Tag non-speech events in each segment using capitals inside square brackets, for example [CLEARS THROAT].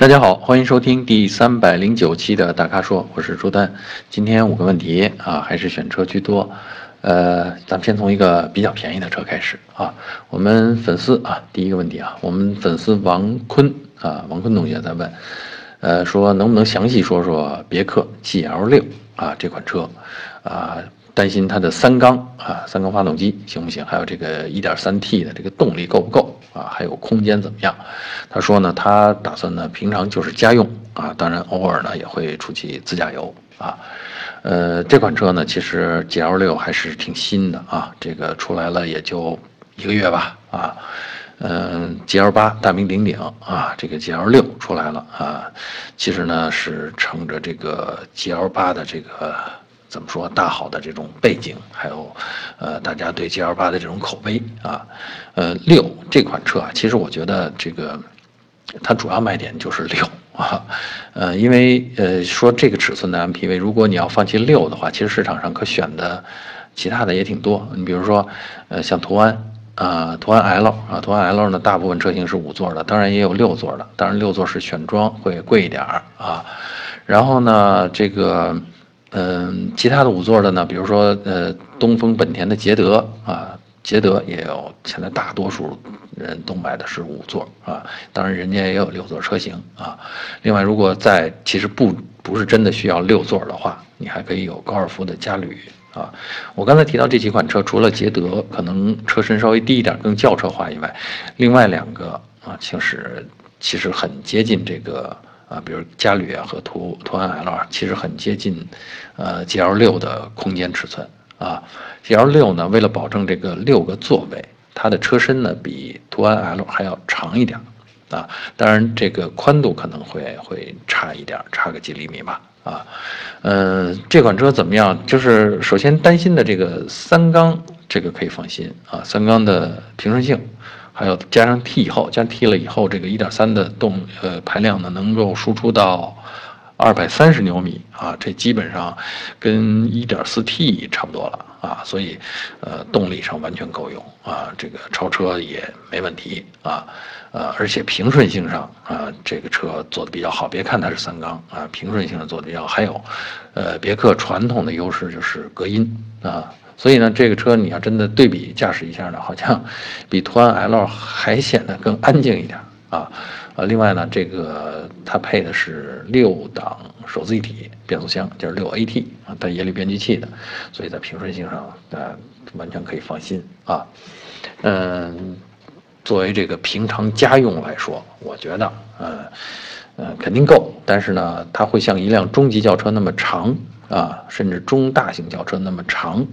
大家好，欢迎收听第三百零九期的大咖说，我是朱丹。今天五个问题啊，还是选车居多。呃，咱们先从一个比较便宜的车开始啊。我们粉丝啊，第一个问题啊，我们粉丝王坤啊，王坤同学在问，呃，说能不能详细说说别克 GL 六啊这款车啊？担心它的三缸啊，三缸发动机行不行？还有这个 1.3T 的这个动力够不够啊？还有空间怎么样？他说呢，他打算呢，平常就是家用啊，当然偶尔呢也会出去自驾游啊。呃，这款车呢，其实 GL6 还是挺新的啊，这个出来了也就一个月吧啊。嗯，GL8 大名鼎鼎啊，这个 GL6 出来了啊，其实呢是乘着这个 GL8 的这个。怎么说大好的这种背景，还有，呃，大家对 G L 八的这种口碑啊，呃，六这款车啊，其实我觉得这个它主要卖点就是六 [LAUGHS] 啊，呃，因为呃说这个尺寸的 M P V，如果你要放弃六的话，其实市场上可选的其他的也挺多。你比如说，呃，像途安啊，途安 L 啊，途安 L 呢，大部分车型是五座的，当然也有六座的，当然六座是选装会贵一点儿啊。然后呢，这个。嗯，其他的五座的呢，比如说呃，东风本田的捷德啊，捷德也有，现在大多数人都买的是五座啊，当然人家也有六座车型啊。另外，如果在其实不不是真的需要六座的话，你还可以有高尔夫的嘉旅啊。我刚才提到这几款车，除了捷德可能车身稍微低一点，更轿车化以外，另外两个啊，其实其实很接近这个。啊，比如嘉旅啊和途途安 L 啊，其实很接近，呃，GL 六的空间尺寸啊。，L 六呢，为了保证这个六个座位，它的车身呢比途安 L 还要长一点啊。当然，这个宽度可能会会差一点，差个几厘米吧啊。嗯，这款车怎么样？就是首先担心的这个三缸，这个可以放心啊，三缸的平顺性。还有加上 T 以后，加 T 了以后，这个1.3的动呃排量呢，能够输出到230牛米啊，这基本上跟 1.4T 差不多了啊，所以呃动力上完全够用啊，这个超车也没问题啊，呃而且平顺性上啊，这个车做的比较好，别看它是三缸啊，平顺性上做的比较好，还有呃别克传统的优势就是隔音啊。所以呢，这个车你要真的对比驾驶一下呢，好像比途安 L 还显得更安静一点啊。呃，另外呢，这个它配的是六档手自一体变速箱，就是六 AT 啊，带液力变矩器的，所以在平顺性上呃完全可以放心啊。嗯，作为这个平常家用来说，我觉得呃呃肯定够，但是呢，它会像一辆中级轿车那么长啊，甚至中大型轿车那么长。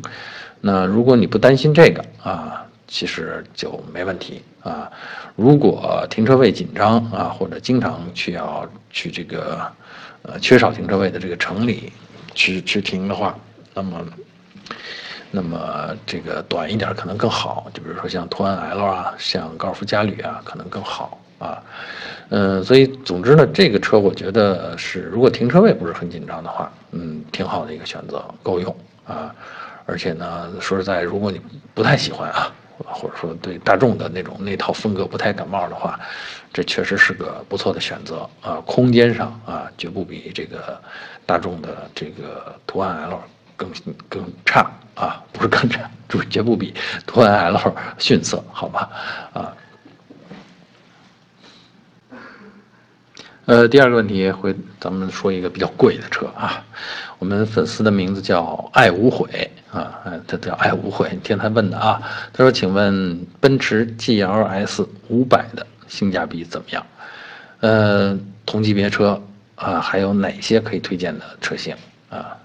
那如果你不担心这个啊，其实就没问题啊。如果停车位紧张啊，或者经常去要去这个呃缺少停车位的这个城里去去停的话，那么那么这个短一点可能更好。就比如说像途安 L 啊，像高尔夫嘉旅啊，可能更好啊。嗯，所以总之呢，这个车我觉得是，如果停车位不是很紧张的话，嗯，挺好的一个选择，够用啊。而且呢，说实在，如果你不太喜欢啊，或者说对大众的那种那套风格不太感冒的话，这确实是个不错的选择啊。空间上啊，绝不比这个大众的这个途安 L 更更差啊，不是更差，就是 [LAUGHS] 绝不比途安 L 逊色，好吧？啊。呃，第二个问题会，咱们说一个比较贵的车啊。我们粉丝的名字叫爱无悔啊，他叫爱无悔。听他问的啊，他说：“请问奔驰 GLS 五百的性价比怎么样？呃，同级别车啊，还有哪些可以推荐的车型啊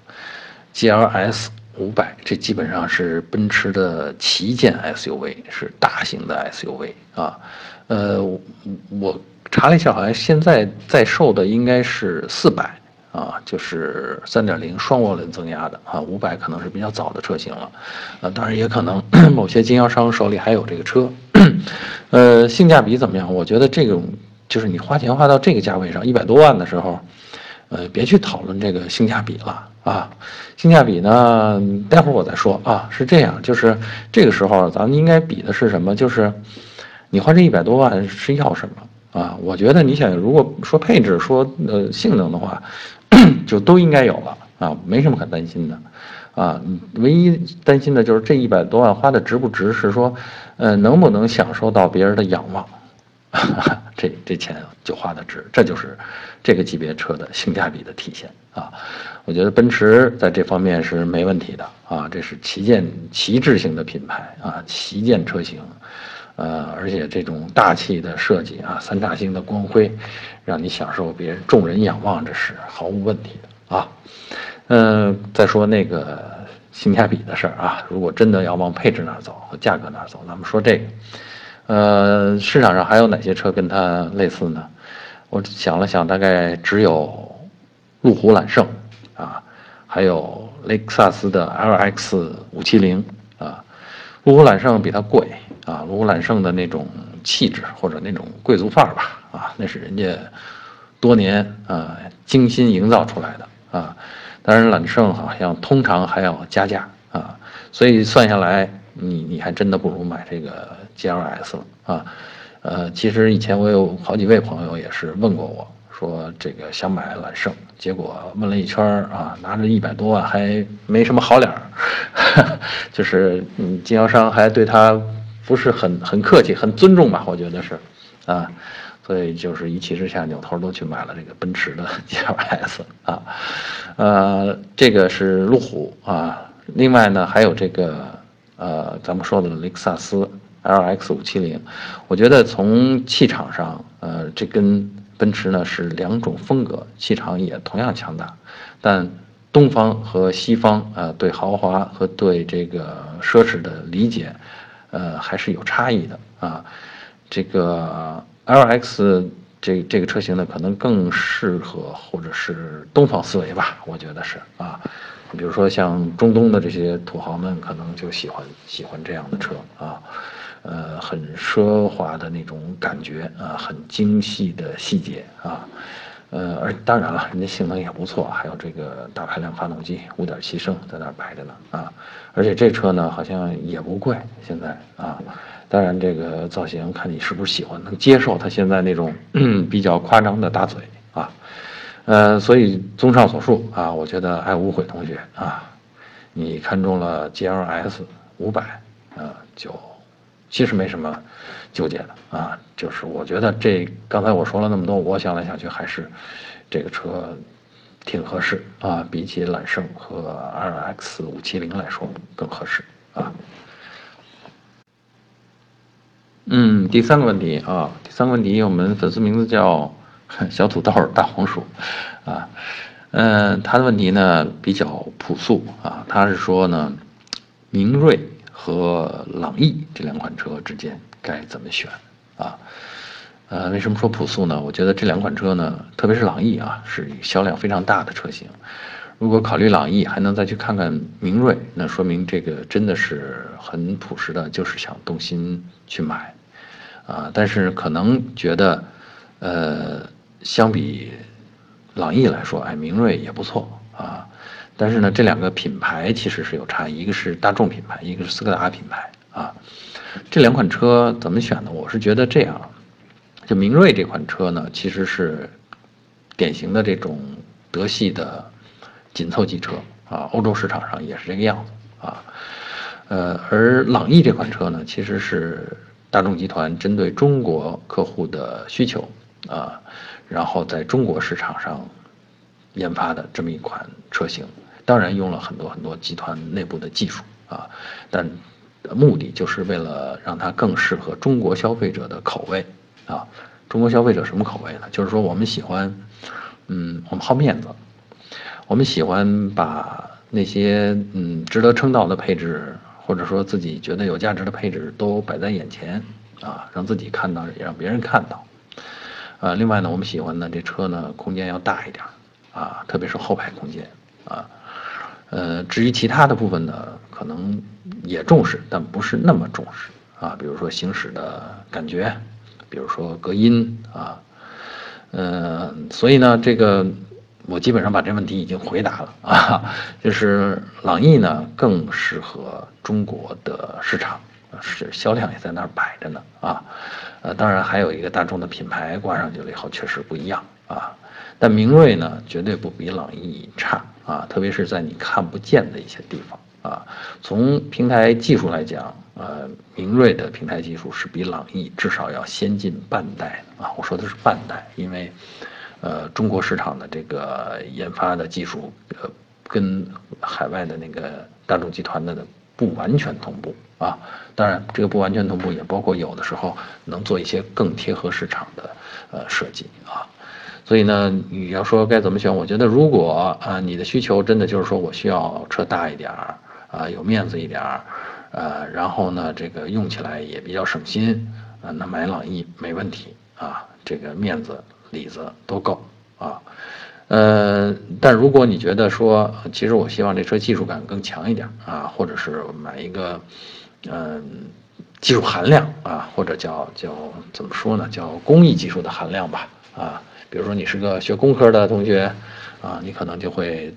？GLS 五百这基本上是奔驰的旗舰 SUV，是大型的 SUV 啊。呃，我。查了一下，好像现在在售的应该是四百啊，就是三点零双涡轮增压的啊，五百可能是比较早的车型了，啊，当然也可能 [CLEARS THROAT] 某些经销商手里还有这个车，呃，性价比怎么样？我觉得这种就是你花钱花到这个价位上一百多万的时候，呃，别去讨论这个性价比了啊，性价比呢，待会儿我再说啊，是这样，就是这个时候咱们应该比的是什么？就是你花这一百多万是要什么？啊，我觉得你想如果说配置说呃性能的话，[CLEARS THROAT] 就都应该有了啊，没什么可担心的，啊，唯一担心的就是这一百多万花的值不值，是说，呃，能不能享受到别人的仰望，[LAUGHS] 这这钱就花的值，这就是这个级别车的性价比的体现啊。我觉得奔驰在这方面是没问题的啊，这是旗舰旗帜性的品牌啊，旗舰车型。呃，而且这种大气的设计啊，三叉星的光辉，让你享受别人众人仰望，这是毫无问题的啊。嗯，再说那个性价比的事儿啊，如果真的要往配置那儿走和价格那儿走，咱们说这个，呃，市场上还有哪些车跟它类似呢？我想了想，大概只有路虎揽胜啊，还有雷克萨斯的 LX 五七零啊。路虎揽胜比它贵啊，路虎揽胜的那种气质或者那种贵族范儿吧，啊，那是人家多年啊精心营造出来的啊。当然，揽胜好像通常还要加价啊，所以算下来，你你还真的不如买这个 GLS 了啊。呃，其实以前我有好几位朋友也是问过我。说这个想买揽胜，结果问了一圈啊，拿着一百多万还没什么好脸儿，[LAUGHS] 就是嗯，经销商还对他不是很很客气，很尊重吧？我觉得是，啊，所以就是一气之下扭头都去买了这个奔驰的 [LAUGHS] GLS 啊，呃，这个是路虎啊，另外呢还有这个呃，咱们说的雷克萨斯 LX 五七零，我觉得从气场上，呃，这跟奔驰呢是两种风格，气场也同样强大，但东方和西方呃对豪华和对这个奢侈的理解，呃还是有差异的啊。这个 LX 这这个车型呢，可能更适合或者是东方思维吧，我觉得是啊。比如说像中东的这些土豪们，可能就喜欢喜欢这样的车啊。呃，很奢华的那种感觉啊，很精细的细节啊，呃，而当然了，人家性能也不错，还有这个大排量发动机，五点七升在那儿摆着呢啊，而且这车呢好像也不贵，现在啊，当然这个造型看你是不是喜欢，能接受它现在那种 [CLEARS THROAT] 比较夸张的大嘴啊，呃，所以综上所述啊，我觉得爱无悔同学啊，你看中了 GLS 五百啊，就。其实没什么纠结的啊，就是我觉得这刚才我说了那么多，我想来想去还是这个车挺合适啊，比起揽胜和 RX 五七零来说更合适啊。嗯，第三个问题啊，第三个问题，我们粉丝名字叫 [LAUGHS] 小土豆大红薯啊，嗯，他的问题呢比较朴素啊，他是说呢，明锐。和朗逸这两款车之间该怎么选啊？呃，为什么说朴素呢？我觉得这两款车呢，特别是朗逸啊，是销量非常大的车型。如果考虑朗逸，还能再去看看明锐，那说明这个真的是很朴实的，就是想动心去买啊。但是可能觉得，呃，相比朗逸来说，哎，明锐也不错啊。但是呢，这两个品牌其实是有差异，一个是大众品牌，一个是斯柯达品牌啊。这两款车怎么选呢？我是觉得这样，就明锐这款车呢，其实是典型的这种德系的紧凑级车啊，欧洲市场上也是这个样子啊。呃，而朗逸这款车呢，其实是大众集团针对中国客户的需求啊，然后在中国市场上研发的这么一款车型。当然用了很多很多集团内部的技术啊，但目的就是为了让它更适合中国消费者的口味啊。中国消费者什么口味呢？就是说我们喜欢，嗯，我们好面子，我们喜欢把那些嗯值得称道的配置，或者说自己觉得有价值的配置都摆在眼前啊，让自己看到，也让别人看到。啊，另外呢，我们喜欢呢这车呢空间要大一点啊，特别是后排空间啊。呃，至于其他的部分呢，可能也重视，但不是那么重视啊。比如说行驶的感觉，比如说隔音啊，呃，所以呢，这个我基本上把这问题已经回答了啊。就是朗逸呢更适合中国的市场是销量也在那儿摆着呢啊，呃，当然还有一个大众的品牌挂上去了以后确实不一样啊，但明锐呢绝对不比朗逸差啊，特别是在你看不见的一些地方啊，从平台技术来讲，呃，明锐的平台技术是比朗逸至少要先进半代啊，我说的是半代，因为呃中国市场的这个研发的技术呃跟海外的那个大众集团的不完全同步啊，当然这个不完全同步也包括有的时候能做一些更贴合市场的呃设计啊，所以呢，你要说该怎么选，我觉得如果啊你的需求真的就是说我需要车大一点儿啊，有面子一点儿，呃，然后呢这个用起来也比较省心啊，那买朗逸没问题啊，这个面子里子都够啊。呃，但如果你觉得说，其实我希望这车技术感更强一点啊，或者是买一个，嗯，技术含量啊，或者叫叫怎么说呢，叫工艺技术的含量吧啊，比如说你是个学工科的同学啊，你可能就会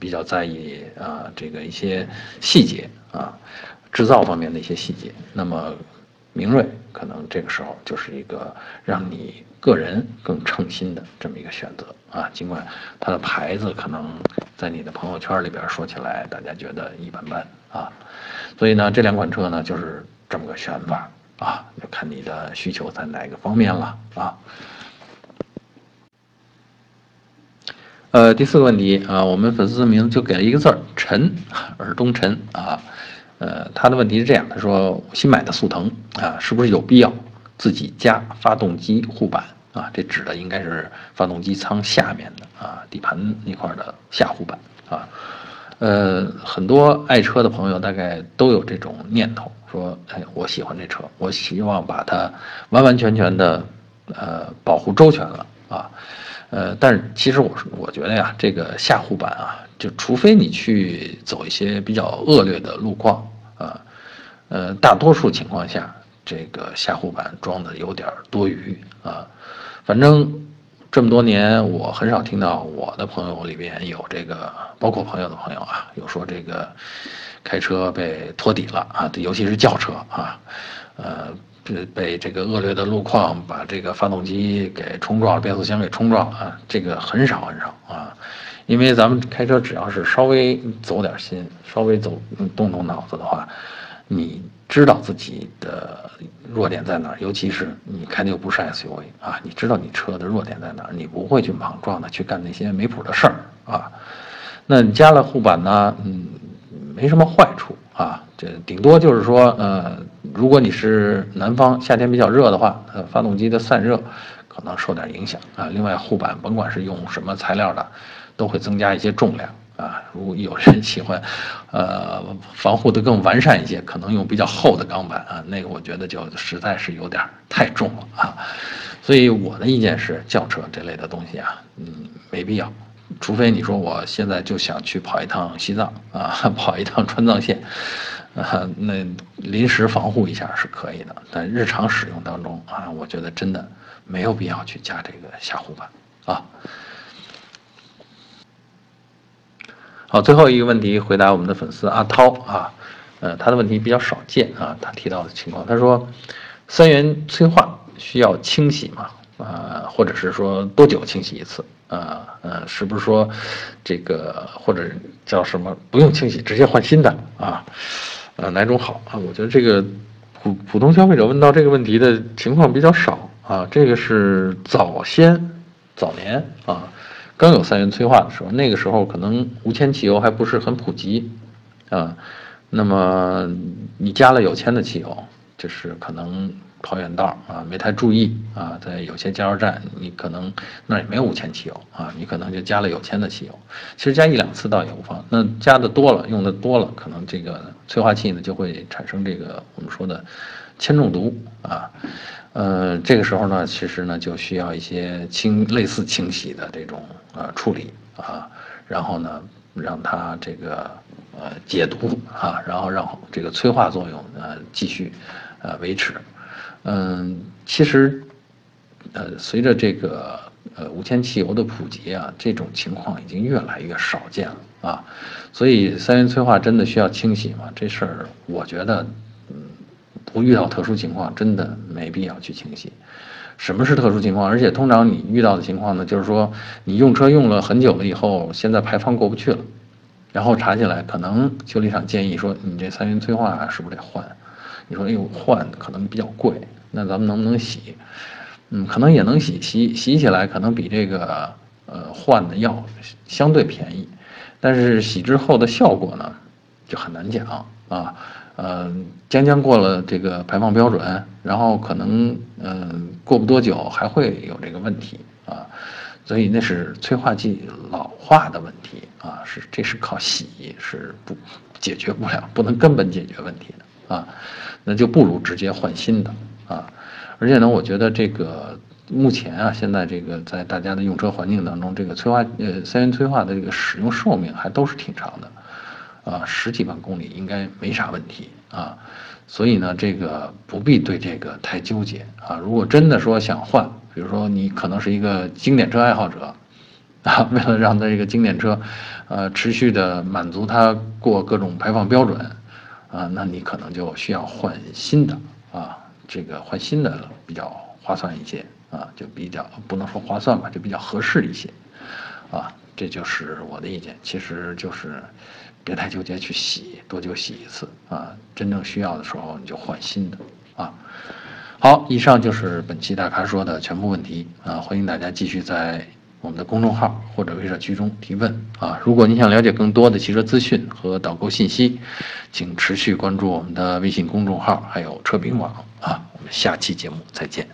比较在意啊这个一些细节啊，制造方面的一些细节，那么。明锐可能这个时候就是一个让你个人更称心的这么一个选择啊，尽管它的牌子可能在你的朋友圈里边说起来，大家觉得一般般啊，所以呢，这两款车呢就是这么个选法啊，就看你的需求在哪个方面了啊。呃，第四个问题啊，我们粉丝的名字就给了一个字儿陈，尔东陈啊。呃，他的问题是这样，他说新买的速腾啊，是不是有必要自己加发动机护板啊？这指的应该是发动机舱下面的啊，底盘那块的下护板啊。呃，很多爱车的朋友大概都有这种念头，说，哎，我喜欢这车，我希望把它完完全全的呃保护周全了啊。呃，但是其实我我觉得呀，这个下护板啊。就除非你去走一些比较恶劣的路况啊，呃，大多数情况下，这个下护板装的有点多余啊。反正这么多年，我很少听到我的朋友里边有这个，包括朋友的朋友啊，有说这个开车被托底了啊，尤其是轿车啊，呃，被被这个恶劣的路况把这个发动机给冲撞，变速箱给冲撞啊，这个很少很少啊。因为咱们开车只要是稍微走点心，稍微走动动脑子的话，你知道自己的弱点在哪儿，尤其是你开的又不是 SUV 啊，你知道你车的弱点在哪儿，你不会去莽撞的去干那些没谱的事儿啊。那你加了护板呢，嗯，没什么坏处啊，这顶多就是说，呃，如果你是南方，夏天比较热的话，呃，发动机的散热可能受点影响啊。另外，护板甭管是用什么材料的。都会增加一些重量啊！如果有人喜欢，呃，防护的更完善一些，可能用比较厚的钢板啊，那个我觉得就实在是有点太重了啊。所以我的意见是，轿车这类的东西啊，嗯，没必要。除非你说我现在就想去跑一趟西藏啊，[LAUGHS] 跑一趟川藏线，啊，那临时防护一下是可以的。但日常使用当中啊，我觉得真的没有必要去加这个下护板啊。好，最后一个问题回答我们的粉丝阿涛啊，呃，他的问题比较少见啊，他提到的情况，他说，三元催化需要清洗吗？啊，或者是说多久清洗一次？啊，呃，是不是说这个或者叫什么不用清洗直接换新的啊？呃，哪种好啊？我觉得这个普普通消费者问到这个问题的情况比较少啊，这个是早先早年啊。刚有三元催化的时候，那个时候可能无铅汽油还不是很普及，啊，那么你加了有铅的汽油，就是可能跑远道啊，没太注意啊，在有些加油站你可能那也没有五铅汽油啊，你可能就加了有铅的汽油，其实加一两次倒也无妨。那加的多了，用的多了，可能这个催化器呢就会产生这个我们说的铅中毒啊。呃，这个时候呢，其实呢就需要一些清类似清洗的这种呃处理啊，然后呢让它这个呃解毒啊，然后让这个催化作用呃继续呃维持。嗯，其实呃随着这个呃无铅汽油的普及啊，这种情况已经越来越少见了啊，所以三元催化真的需要清洗吗？这事儿我觉得嗯不遇到特殊情况，真的没必要去清洗。什么是特殊情况？而且通常你遇到的情况呢，就是说你用车用了很久了以后，现在排放过不去了，然后查起来可能修理厂建议说你这三元催化是不是得换？你说哎呦换可能比较贵，那咱们能不能洗？嗯，可能也能洗，洗洗起来可能比这个呃换的要相对便宜，但是洗之后的效果呢就很难讲啊。呃，将将过了这个排放标准，然后可能呃过不多久还会有这个问题啊，所以那是催化剂老化的问题啊，是这是靠洗是不解决不了，不能根本解决问题的啊，那就不如直接换新的啊，而且呢，我觉得这个目前啊，现在这个在大家的用车环境当中，这个催化呃三元催化的这个使用寿命还都是挺长的。啊，十几万公里应该没啥问题啊，所以呢，这个不必对这个太纠结啊。如果真的说想换，比如说你可能是一个经典车爱好者，啊，为了让它这个经典车，呃，持续的满足它过各种排放标准，啊，那你可能就需要换新的啊，这个换新的比较划算一些啊，就比较不能说划算吧，就比较合适一些，啊，这就是我的意见，其实就是。别太纠结去洗，多久洗一次啊？真正需要的时候你就换新的啊。好，以上就是本期大咖说的全部问题啊。欢迎大家继续在我们的公众号或者微社区中提问啊。如果您想了解更多的汽车资讯和导购信息，请持续关注我们的微信公众号还有车评网啊。我们下期节目再见。